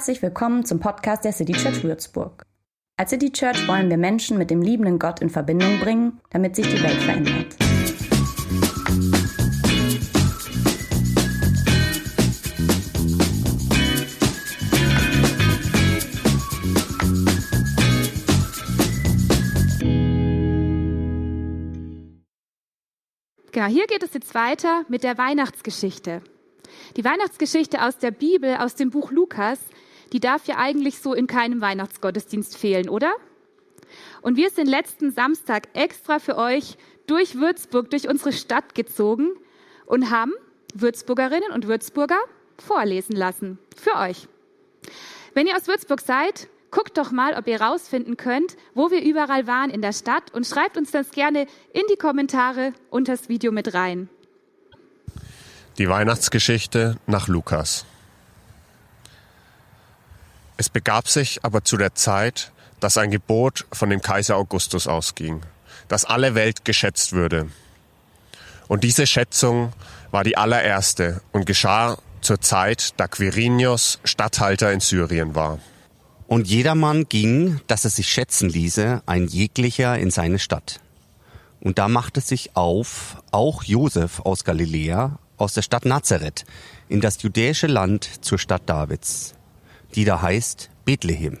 Herzlich willkommen zum Podcast der City Church Würzburg. Als City Church wollen wir Menschen mit dem liebenden Gott in Verbindung bringen, damit sich die Welt verändert. Genau, hier geht es jetzt weiter mit der Weihnachtsgeschichte. Die Weihnachtsgeschichte aus der Bibel, aus dem Buch Lukas, die darf ja eigentlich so in keinem Weihnachtsgottesdienst fehlen, oder? Und wir sind letzten Samstag extra für euch durch Würzburg, durch unsere Stadt gezogen und haben Würzburgerinnen und Würzburger vorlesen lassen. Für euch. Wenn ihr aus Würzburg seid, guckt doch mal, ob ihr rausfinden könnt, wo wir überall waren in der Stadt und schreibt uns das gerne in die Kommentare unter das Video mit rein. Die Weihnachtsgeschichte nach Lukas. Es begab sich aber zu der Zeit, dass ein Gebot von dem Kaiser Augustus ausging, dass alle Welt geschätzt würde. Und diese Schätzung war die allererste und geschah zur Zeit, da Quirinius Statthalter in Syrien war. Und jedermann ging, dass er sich schätzen ließe, ein jeglicher in seine Stadt. Und da machte sich auf auch Josef aus Galiläa, aus der Stadt Nazareth in das judäische Land zur Stadt Davids, die da heißt Bethlehem.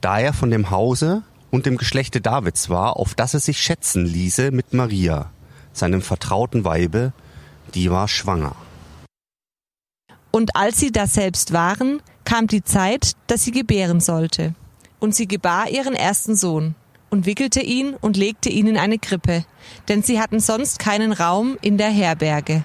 Da er von dem Hause und dem Geschlechte Davids war, auf das er sich schätzen ließe mit Maria, seinem vertrauten Weibe, die war schwanger. Und als sie da selbst waren, kam die Zeit, dass sie gebären sollte. Und sie gebar ihren ersten Sohn und wickelte ihn und legte ihn in eine Krippe, denn sie hatten sonst keinen Raum in der Herberge.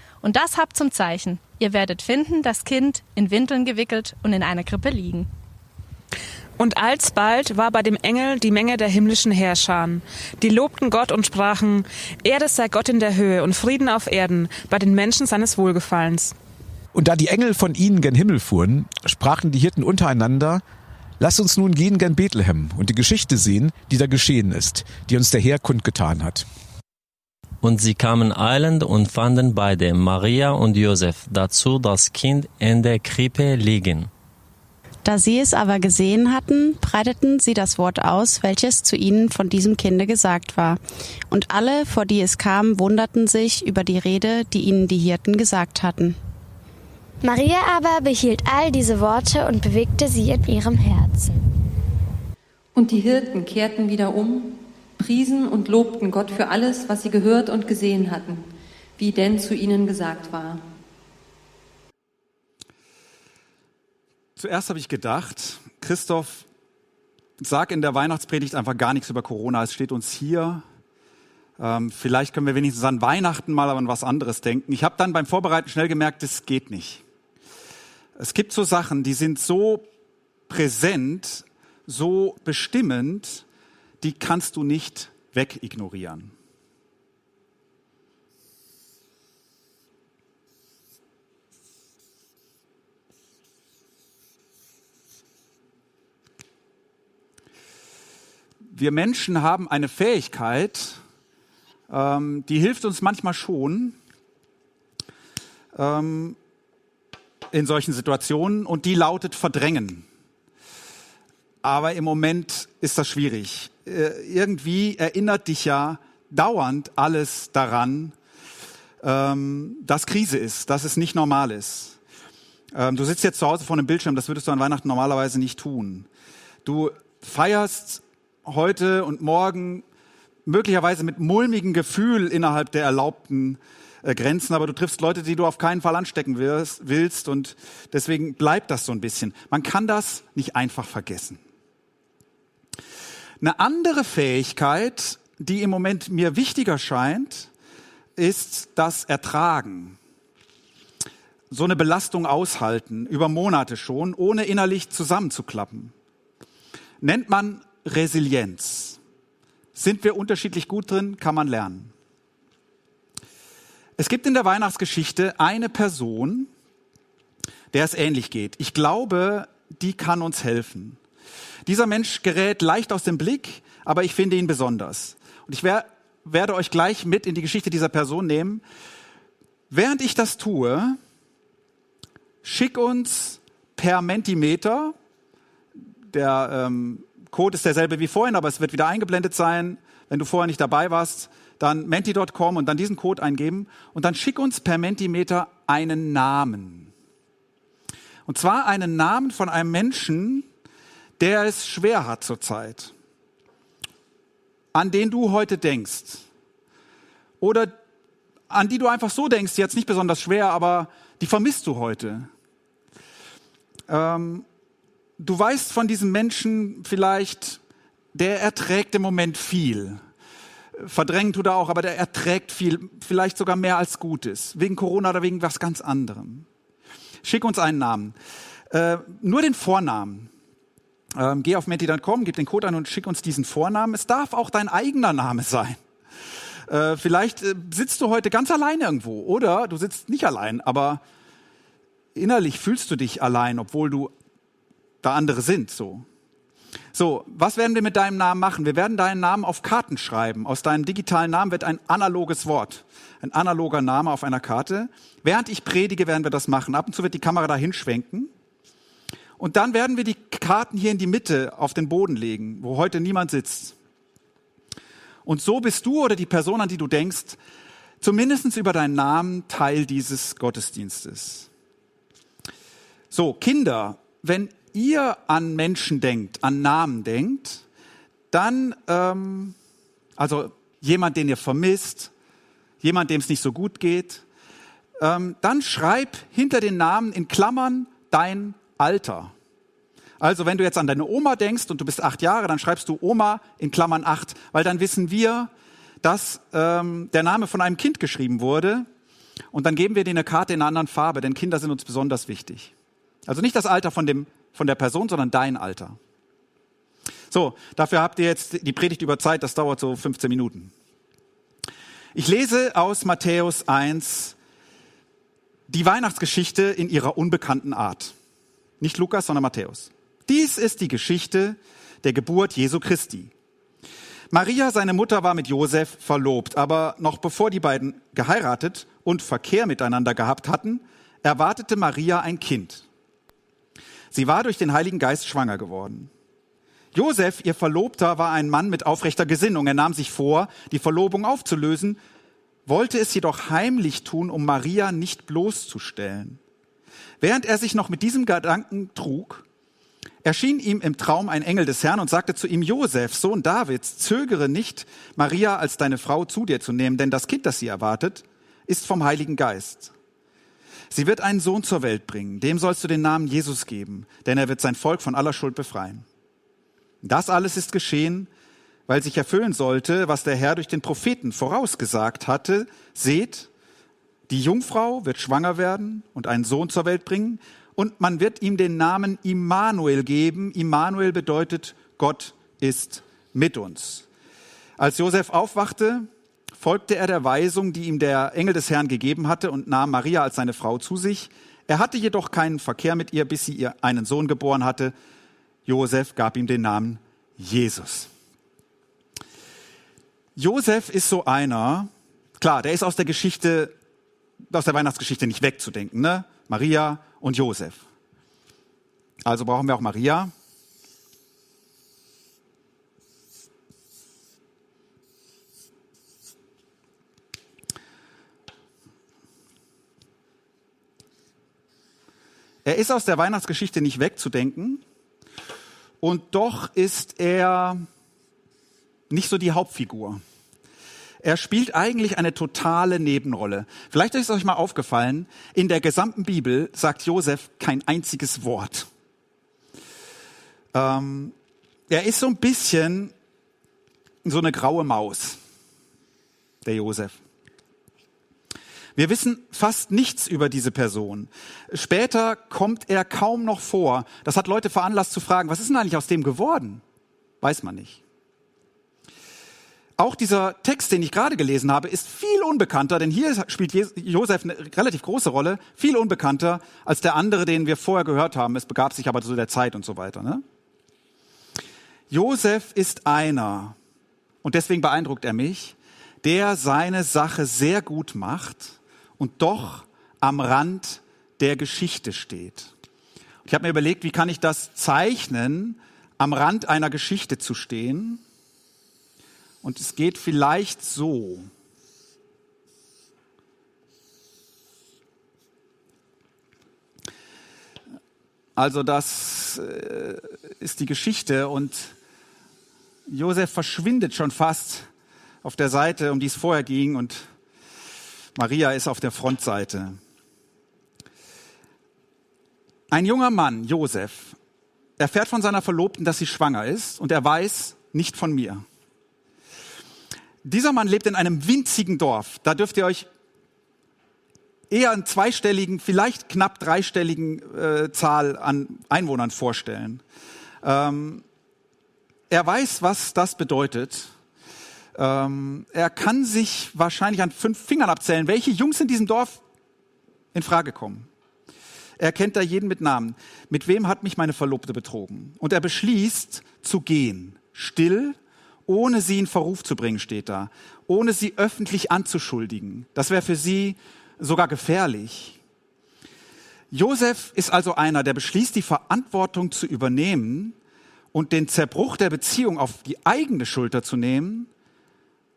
Und das habt zum Zeichen. Ihr werdet finden, das Kind in Windeln gewickelt und in einer Krippe liegen. Und alsbald war bei dem Engel die Menge der himmlischen Herrscharen. Die lobten Gott und sprachen, Erde sei Gott in der Höhe und Frieden auf Erden bei den Menschen seines Wohlgefallens. Und da die Engel von ihnen gen Himmel fuhren, sprachen die Hirten untereinander, Lass uns nun gehen gen Bethlehem und die Geschichte sehen, die da geschehen ist, die uns der Herr kundgetan hat. Und sie kamen eilend und fanden beide, Maria und Josef, dazu das Kind in der Krippe liegen. Da sie es aber gesehen hatten, breiteten sie das Wort aus, welches zu ihnen von diesem Kinde gesagt war. Und alle, vor die es kam, wunderten sich über die Rede, die ihnen die Hirten gesagt hatten. Maria aber behielt all diese Worte und bewegte sie in ihrem Herzen. Und die Hirten kehrten wieder um priesen und lobten Gott für alles, was sie gehört und gesehen hatten, wie denn zu ihnen gesagt war. Zuerst habe ich gedacht, Christoph, sag in der Weihnachtspredigt einfach gar nichts über Corona. Es steht uns hier. Ähm, vielleicht können wir wenigstens an Weihnachten mal an was anderes denken. Ich habe dann beim Vorbereiten schnell gemerkt, das geht nicht. Es gibt so Sachen, die sind so präsent, so bestimmend, die kannst du nicht wegignorieren. Wir Menschen haben eine Fähigkeit, ähm, die hilft uns manchmal schon ähm, in solchen Situationen und die lautet verdrängen. Aber im Moment ist das schwierig. Äh, irgendwie erinnert dich ja dauernd alles daran, ähm, dass Krise ist, dass es nicht normal ist. Ähm, du sitzt jetzt zu Hause vor einem Bildschirm, das würdest du an Weihnachten normalerweise nicht tun. Du feierst heute und morgen möglicherweise mit mulmigem Gefühl innerhalb der erlaubten äh, Grenzen, aber du triffst Leute, die du auf keinen Fall anstecken willst und deswegen bleibt das so ein bisschen. Man kann das nicht einfach vergessen. Eine andere Fähigkeit, die im Moment mir wichtiger scheint, ist das Ertragen. So eine Belastung aushalten, über Monate schon, ohne innerlich zusammenzuklappen. nennt man Resilienz. Sind wir unterschiedlich gut drin, kann man lernen. Es gibt in der Weihnachtsgeschichte eine Person, der es ähnlich geht. Ich glaube, die kann uns helfen. Dieser Mensch gerät leicht aus dem Blick, aber ich finde ihn besonders. Und ich wer, werde euch gleich mit in die Geschichte dieser Person nehmen. Während ich das tue, schick uns per Mentimeter, der ähm, Code ist derselbe wie vorhin, aber es wird wieder eingeblendet sein, wenn du vorher nicht dabei warst, dann menti.com und dann diesen Code eingeben und dann schick uns per Mentimeter einen Namen. Und zwar einen Namen von einem Menschen, der es schwer hat zurzeit, an den du heute denkst oder an die du einfach so denkst, jetzt nicht besonders schwer, aber die vermisst du heute. Ähm, du weißt von diesem Menschen vielleicht, der erträgt im Moment viel. Verdrängen tut er auch, aber der erträgt viel, vielleicht sogar mehr als Gutes, wegen Corona oder wegen was ganz anderem. Schick uns einen Namen. Äh, nur den Vornamen. Ähm, geh auf menti.com, gib den Code ein und schick uns diesen Vornamen. Es darf auch dein eigener Name sein. Äh, vielleicht äh, sitzt du heute ganz allein irgendwo oder du sitzt nicht allein, aber innerlich fühlst du dich allein, obwohl du da andere sind, so. So, was werden wir mit deinem Namen machen? Wir werden deinen Namen auf Karten schreiben. Aus deinem digitalen Namen wird ein analoges Wort, ein analoger Name auf einer Karte. Während ich predige, werden wir das machen. Ab und zu wird die Kamera da hinschwenken. Und dann werden wir die Karten hier in die Mitte auf den Boden legen, wo heute niemand sitzt. Und so bist du oder die Person, an die du denkst, zumindest über deinen Namen Teil dieses Gottesdienstes. So, Kinder, wenn ihr an Menschen denkt, an Namen denkt, dann, ähm, also jemand, den ihr vermisst, jemand, dem es nicht so gut geht, ähm, dann schreib hinter den Namen in Klammern dein Alter. Also wenn du jetzt an deine Oma denkst und du bist acht Jahre, dann schreibst du Oma in Klammern acht, weil dann wissen wir, dass ähm, der Name von einem Kind geschrieben wurde und dann geben wir dir eine Karte in einer anderen Farbe, denn Kinder sind uns besonders wichtig. Also nicht das Alter von, dem, von der Person, sondern dein Alter. So, dafür habt ihr jetzt die Predigt über Zeit, das dauert so 15 Minuten. Ich lese aus Matthäus 1 die Weihnachtsgeschichte in ihrer unbekannten Art. Nicht Lukas, sondern Matthäus. Dies ist die Geschichte der Geburt Jesu Christi. Maria, seine Mutter, war mit Josef verlobt, aber noch bevor die beiden geheiratet und Verkehr miteinander gehabt hatten, erwartete Maria ein Kind. Sie war durch den Heiligen Geist schwanger geworden. Josef, ihr Verlobter, war ein Mann mit aufrechter Gesinnung. Er nahm sich vor, die Verlobung aufzulösen, wollte es jedoch heimlich tun, um Maria nicht bloßzustellen. Während er sich noch mit diesem Gedanken trug, erschien ihm im Traum ein Engel des Herrn und sagte zu ihm, Josef, Sohn Davids, zögere nicht, Maria als deine Frau zu dir zu nehmen, denn das Kind, das sie erwartet, ist vom Heiligen Geist. Sie wird einen Sohn zur Welt bringen, dem sollst du den Namen Jesus geben, denn er wird sein Volk von aller Schuld befreien. Das alles ist geschehen, weil sich erfüllen sollte, was der Herr durch den Propheten vorausgesagt hatte. Seht, die Jungfrau wird schwanger werden und einen Sohn zur Welt bringen und man wird ihm den Namen Immanuel geben. Immanuel bedeutet, Gott ist mit uns. Als Josef aufwachte, folgte er der Weisung, die ihm der Engel des Herrn gegeben hatte und nahm Maria als seine Frau zu sich. Er hatte jedoch keinen Verkehr mit ihr, bis sie ihr einen Sohn geboren hatte. Josef gab ihm den Namen Jesus. Josef ist so einer, klar, der ist aus der Geschichte, aus der Weihnachtsgeschichte nicht wegzudenken, ne? Maria und Josef. Also brauchen wir auch Maria. Er ist aus der Weihnachtsgeschichte nicht wegzudenken und doch ist er nicht so die Hauptfigur. Er spielt eigentlich eine totale Nebenrolle. Vielleicht ist euch mal aufgefallen, in der gesamten Bibel sagt Josef kein einziges Wort. Ähm, er ist so ein bisschen so eine graue Maus, der Josef. Wir wissen fast nichts über diese Person. Später kommt er kaum noch vor. Das hat Leute veranlasst zu fragen, was ist denn eigentlich aus dem geworden? Weiß man nicht. Auch dieser Text, den ich gerade gelesen habe, ist viel unbekannter, denn hier spielt Josef eine relativ große Rolle, viel unbekannter als der andere, den wir vorher gehört haben. Es begab sich aber zu der Zeit und so weiter. Ne? Josef ist einer, und deswegen beeindruckt er mich, der seine Sache sehr gut macht und doch am Rand der Geschichte steht. Ich habe mir überlegt, wie kann ich das zeichnen, am Rand einer Geschichte zu stehen. Und es geht vielleicht so. Also das äh, ist die Geschichte und Josef verschwindet schon fast auf der Seite, um die es vorher ging und Maria ist auf der Frontseite. Ein junger Mann, Josef, erfährt von seiner Verlobten, dass sie schwanger ist und er weiß nicht von mir. Dieser Mann lebt in einem winzigen Dorf. Da dürft ihr euch eher einen zweistelligen, vielleicht knapp dreistelligen äh, Zahl an Einwohnern vorstellen. Ähm, er weiß, was das bedeutet. Ähm, er kann sich wahrscheinlich an fünf Fingern abzählen, welche Jungs in diesem Dorf in Frage kommen. Er kennt da jeden mit Namen. Mit wem hat mich meine Verlobte betrogen? Und er beschließt zu gehen, still ohne sie in Verruf zu bringen, steht da, ohne sie öffentlich anzuschuldigen. Das wäre für sie sogar gefährlich. Josef ist also einer, der beschließt, die Verantwortung zu übernehmen und den Zerbruch der Beziehung auf die eigene Schulter zu nehmen,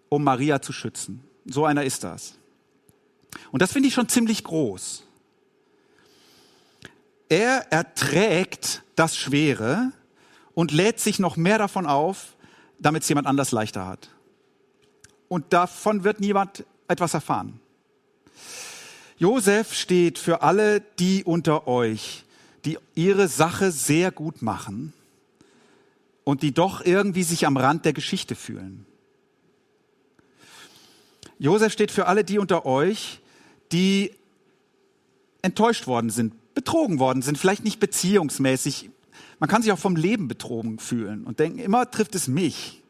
um Maria zu schützen. So einer ist das. Und das finde ich schon ziemlich groß. Er erträgt das Schwere und lädt sich noch mehr davon auf, damit es jemand anders leichter hat. Und davon wird niemand etwas erfahren. Josef steht für alle die unter euch, die ihre Sache sehr gut machen und die doch irgendwie sich am Rand der Geschichte fühlen. Josef steht für alle die unter euch, die enttäuscht worden sind, betrogen worden sind, vielleicht nicht beziehungsmäßig, man kann sich auch vom Leben betrogen fühlen und denken, immer trifft es mich.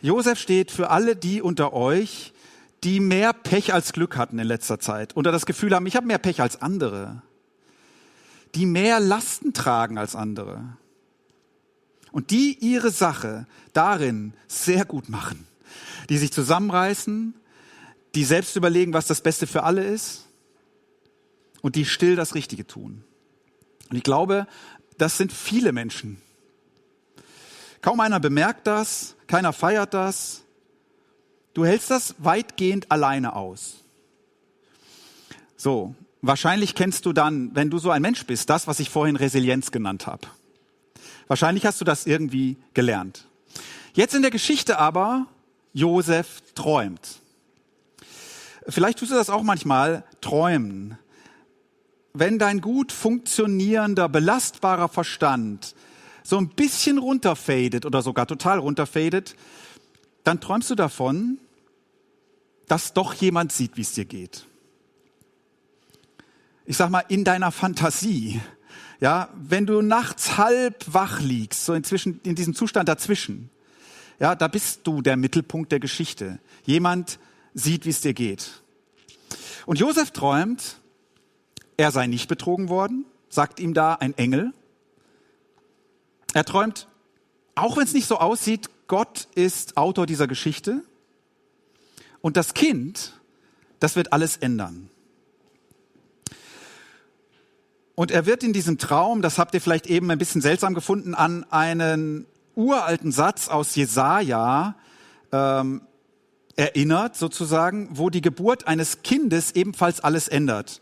Josef steht für alle die unter euch, die mehr Pech als Glück hatten in letzter Zeit oder das Gefühl haben, ich habe mehr Pech als andere, die mehr Lasten tragen als andere und die ihre Sache darin sehr gut machen, die sich zusammenreißen, die selbst überlegen, was das Beste für alle ist und die still das Richtige tun. Und ich glaube, das sind viele Menschen. Kaum einer bemerkt das, keiner feiert das. Du hältst das weitgehend alleine aus. So, wahrscheinlich kennst du dann, wenn du so ein Mensch bist, das, was ich vorhin Resilienz genannt habe. Wahrscheinlich hast du das irgendwie gelernt. Jetzt in der Geschichte aber, Josef träumt. Vielleicht tust du das auch manchmal, träumen wenn dein gut funktionierender, belastbarer Verstand so ein bisschen runterfadet oder sogar total runterfadet, dann träumst du davon, dass doch jemand sieht, wie es dir geht. Ich sag mal, in deiner Fantasie. Ja, wenn du nachts halb wach liegst, so inzwischen, in diesem Zustand dazwischen, ja, da bist du der Mittelpunkt der Geschichte. Jemand sieht, wie es dir geht. Und Josef träumt, er sei nicht betrogen worden, sagt ihm da ein Engel. Er träumt, auch wenn es nicht so aussieht, Gott ist Autor dieser Geschichte. Und das Kind, das wird alles ändern. Und er wird in diesem Traum, das habt ihr vielleicht eben ein bisschen seltsam gefunden, an einen uralten Satz aus Jesaja ähm, erinnert, sozusagen, wo die Geburt eines Kindes ebenfalls alles ändert.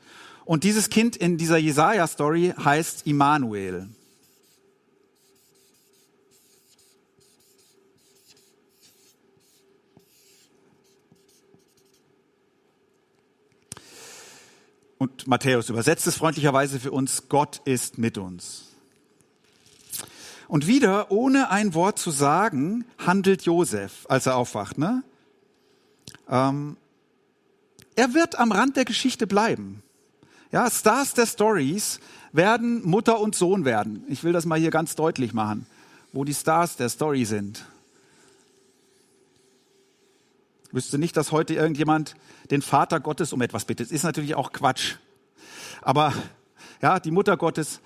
Und dieses Kind in dieser Jesaja-Story heißt Immanuel. Und Matthäus übersetzt es freundlicherweise für uns, Gott ist mit uns. Und wieder, ohne ein Wort zu sagen, handelt Josef, als er aufwacht. Ne? Ähm, er wird am Rand der Geschichte bleiben. Ja, Stars der Stories werden Mutter und Sohn werden. Ich will das mal hier ganz deutlich machen. wo die Stars der Story sind. Ich wüsste nicht, dass heute irgendjemand den Vater Gottes um etwas bittet. Ist natürlich auch Quatsch. Aber ja, die Mutter Gottes,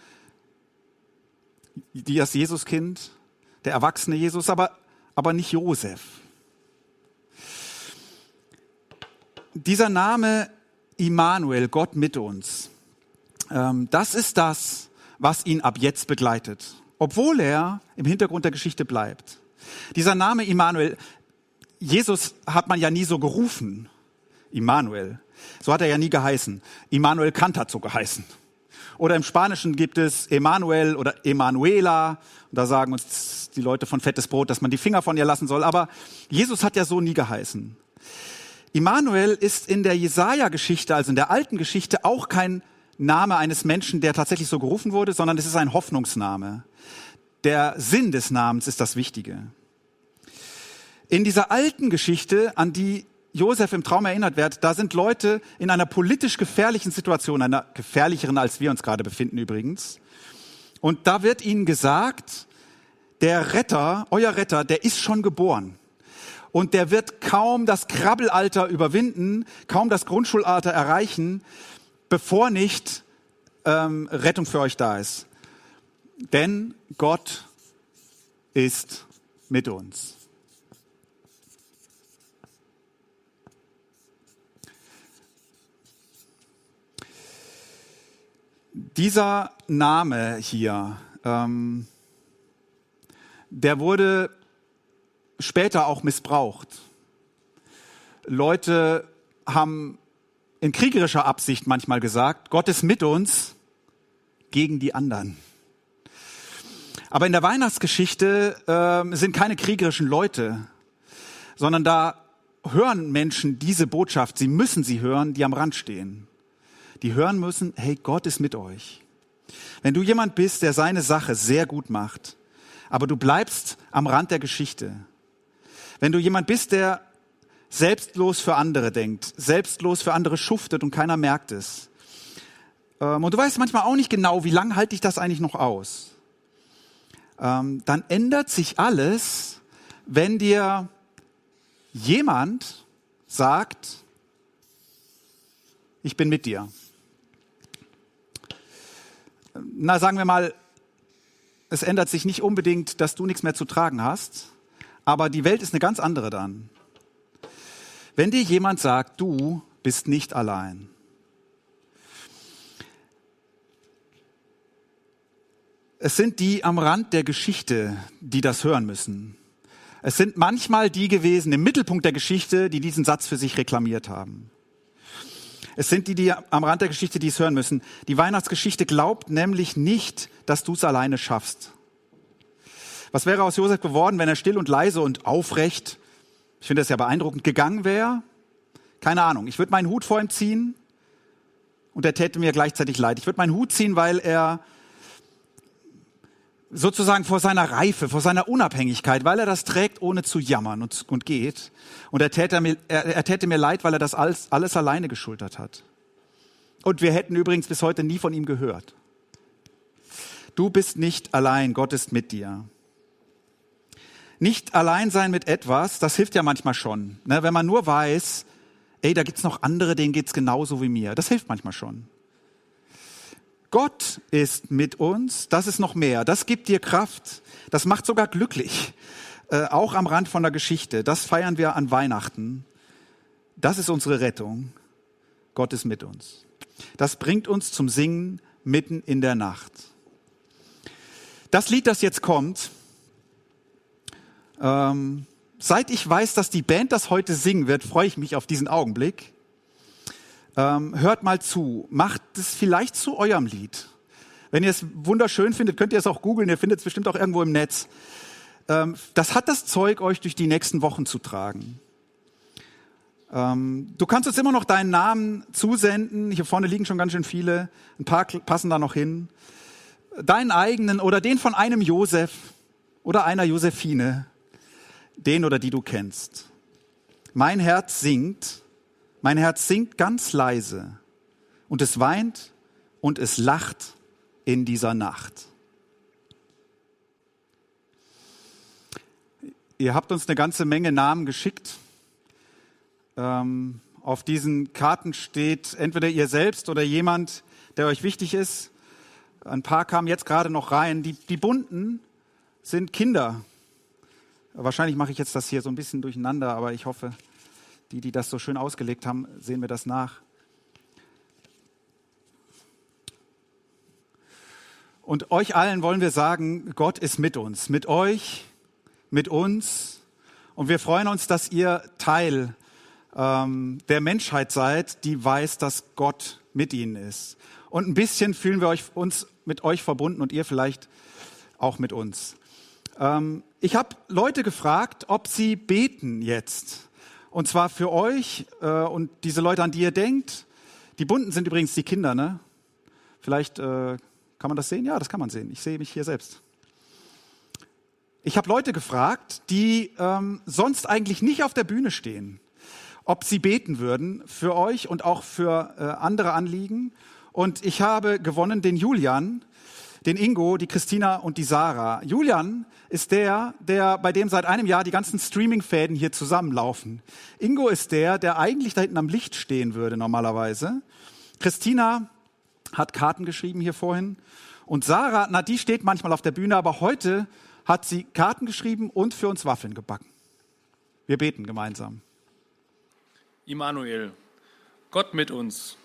die das Jesuskind, der erwachsene Jesus, aber, aber nicht Josef. Dieser Name Immanuel, Gott mit uns, ähm, das ist das, was ihn ab jetzt begleitet, obwohl er im Hintergrund der Geschichte bleibt. Dieser Name Immanuel, Jesus hat man ja nie so gerufen, Immanuel. So hat er ja nie geheißen. Immanuel Kant hat so geheißen. Oder im Spanischen gibt es Emanuel oder Emanuela. Da sagen uns die Leute von Fettes Brot, dass man die Finger von ihr lassen soll. Aber Jesus hat ja so nie geheißen. Immanuel ist in der Jesaja-Geschichte, also in der alten Geschichte, auch kein Name eines Menschen, der tatsächlich so gerufen wurde, sondern es ist ein Hoffnungsname. Der Sinn des Namens ist das Wichtige. In dieser alten Geschichte, an die Josef im Traum erinnert wird, da sind Leute in einer politisch gefährlichen Situation, einer gefährlicheren, als wir uns gerade befinden übrigens. Und da wird ihnen gesagt, der Retter, euer Retter, der ist schon geboren und der wird kaum das Krabbelalter überwinden, kaum das Grundschulalter erreichen, bevor nicht ähm, Rettung für euch da ist. Denn Gott ist mit uns. Dieser Name hier, ähm, der wurde später auch missbraucht. Leute haben in kriegerischer Absicht manchmal gesagt, Gott ist mit uns gegen die anderen. Aber in der Weihnachtsgeschichte äh, sind keine kriegerischen Leute, sondern da hören Menschen diese Botschaft, sie müssen sie hören, die am Rand stehen. Die hören müssen, hey, Gott ist mit euch. Wenn du jemand bist, der seine Sache sehr gut macht, aber du bleibst am Rand der Geschichte, wenn du jemand bist, der selbstlos für andere denkt, selbstlos für andere schuftet und keiner merkt es. Ähm, und du weißt manchmal auch nicht genau, wie lange halte ich das eigentlich noch aus. Ähm, dann ändert sich alles, wenn dir jemand sagt, ich bin mit dir. Na, sagen wir mal, es ändert sich nicht unbedingt, dass du nichts mehr zu tragen hast, aber die Welt ist eine ganz andere dann. Wenn dir jemand sagt, du bist nicht allein. Es sind die am Rand der Geschichte, die das hören müssen. Es sind manchmal die gewesen im Mittelpunkt der Geschichte, die diesen Satz für sich reklamiert haben. Es sind die, die am Rand der Geschichte, die es hören müssen. Die Weihnachtsgeschichte glaubt nämlich nicht, dass du es alleine schaffst. Was wäre aus Josef geworden, wenn er still und leise und aufrecht, ich finde das ja beeindruckend, gegangen wäre? Keine Ahnung. Ich würde meinen Hut vor ihm ziehen und er täte mir gleichzeitig leid. Ich würde meinen Hut ziehen, weil er sozusagen vor seiner Reife, vor seiner Unabhängigkeit, weil er das trägt, ohne zu jammern und, und geht. Und er täte, mir, er, er täte mir leid, weil er das alles, alles alleine geschultert hat. Und wir hätten übrigens bis heute nie von ihm gehört. Du bist nicht allein, Gott ist mit dir. Nicht allein sein mit etwas, das hilft ja manchmal schon. Ne? Wenn man nur weiß, ey, da gibt's noch andere, denen geht's genauso wie mir. Das hilft manchmal schon. Gott ist mit uns, das ist noch mehr. Das gibt dir Kraft. Das macht sogar glücklich. Äh, auch am Rand von der Geschichte. Das feiern wir an Weihnachten. Das ist unsere Rettung. Gott ist mit uns. Das bringt uns zum Singen mitten in der Nacht. Das Lied, das jetzt kommt, ähm, seit ich weiß, dass die Band das heute singen wird, freue ich mich auf diesen Augenblick. Ähm, hört mal zu, macht es vielleicht zu eurem Lied. Wenn ihr es wunderschön findet, könnt ihr es auch googeln, ihr findet es bestimmt auch irgendwo im Netz. Ähm, das hat das Zeug, euch durch die nächsten Wochen zu tragen. Ähm, du kannst uns immer noch deinen Namen zusenden. Hier vorne liegen schon ganz schön viele. Ein paar passen da noch hin. Deinen eigenen oder den von einem Josef oder einer Josephine den oder die du kennst. Mein Herz singt, mein Herz singt ganz leise und es weint und es lacht in dieser Nacht. Ihr habt uns eine ganze Menge Namen geschickt. Ähm, auf diesen Karten steht entweder ihr selbst oder jemand, der euch wichtig ist. Ein paar kamen jetzt gerade noch rein. Die, die bunten sind Kinder. Wahrscheinlich mache ich jetzt das hier so ein bisschen durcheinander, aber ich hoffe, die, die das so schön ausgelegt haben, sehen mir das nach. Und euch allen wollen wir sagen, Gott ist mit uns, mit euch, mit uns. Und wir freuen uns, dass ihr Teil ähm, der Menschheit seid, die weiß, dass Gott mit ihnen ist. Und ein bisschen fühlen wir euch, uns mit euch verbunden und ihr vielleicht auch mit uns. Ähm, ich habe Leute gefragt, ob sie beten jetzt. Und zwar für euch äh, und diese Leute, an die ihr denkt. Die Bunten sind übrigens die Kinder, ne? Vielleicht äh, kann man das sehen? Ja, das kann man sehen. Ich sehe mich hier selbst. Ich habe Leute gefragt, die ähm, sonst eigentlich nicht auf der Bühne stehen, ob sie beten würden für euch und auch für äh, andere Anliegen. Und ich habe gewonnen den Julian, den Ingo, die Christina und die Sarah. Julian ist der, der bei dem seit einem Jahr die ganzen Streaming-Fäden hier zusammenlaufen. Ingo ist der, der eigentlich da hinten am Licht stehen würde normalerweise. Christina hat Karten geschrieben hier vorhin. Und Sarah, na, die steht manchmal auf der Bühne, aber heute hat sie Karten geschrieben und für uns Waffeln gebacken. Wir beten gemeinsam. Immanuel, Gott mit uns.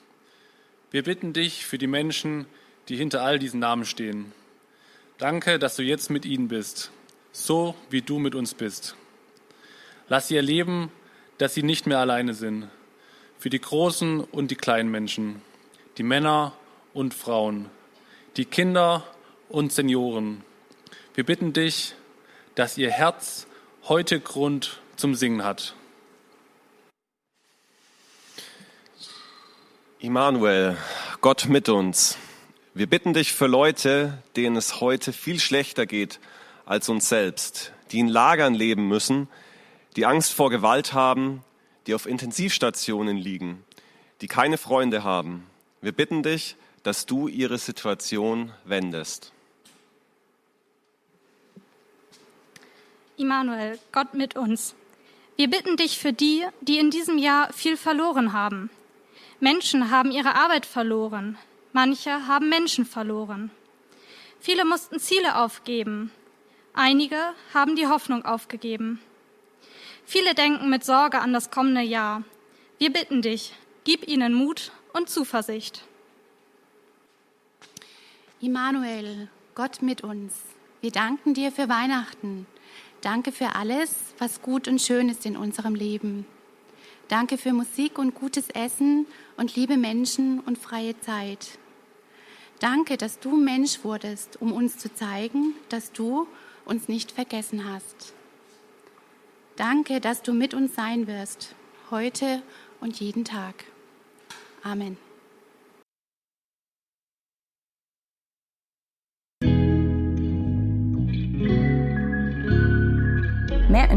Wir bitten dich für die Menschen, die hinter all diesen Namen stehen. Danke, dass du jetzt mit ihnen bist, so wie du mit uns bist. Lass sie erleben, dass sie nicht mehr alleine sind. Für die großen und die kleinen Menschen, die Männer und Frauen, die Kinder und Senioren. Wir bitten dich, dass ihr Herz heute Grund zum Singen hat. Immanuel, Gott mit uns. Wir bitten dich für Leute, denen es heute viel schlechter geht als uns selbst, die in Lagern leben müssen, die Angst vor Gewalt haben, die auf Intensivstationen liegen, die keine Freunde haben. Wir bitten dich, dass du ihre Situation wendest. Immanuel, Gott mit uns. Wir bitten dich für die, die in diesem Jahr viel verloren haben. Menschen haben ihre Arbeit verloren. Manche haben Menschen verloren. Viele mussten Ziele aufgeben. Einige haben die Hoffnung aufgegeben. Viele denken mit Sorge an das kommende Jahr. Wir bitten dich, gib ihnen Mut und Zuversicht. Immanuel, Gott mit uns. Wir danken dir für Weihnachten. Danke für alles, was gut und schön ist in unserem Leben. Danke für Musik und gutes Essen und liebe Menschen und freie Zeit. Danke, dass du Mensch wurdest, um uns zu zeigen, dass du uns nicht vergessen hast. Danke, dass du mit uns sein wirst, heute und jeden Tag. Amen.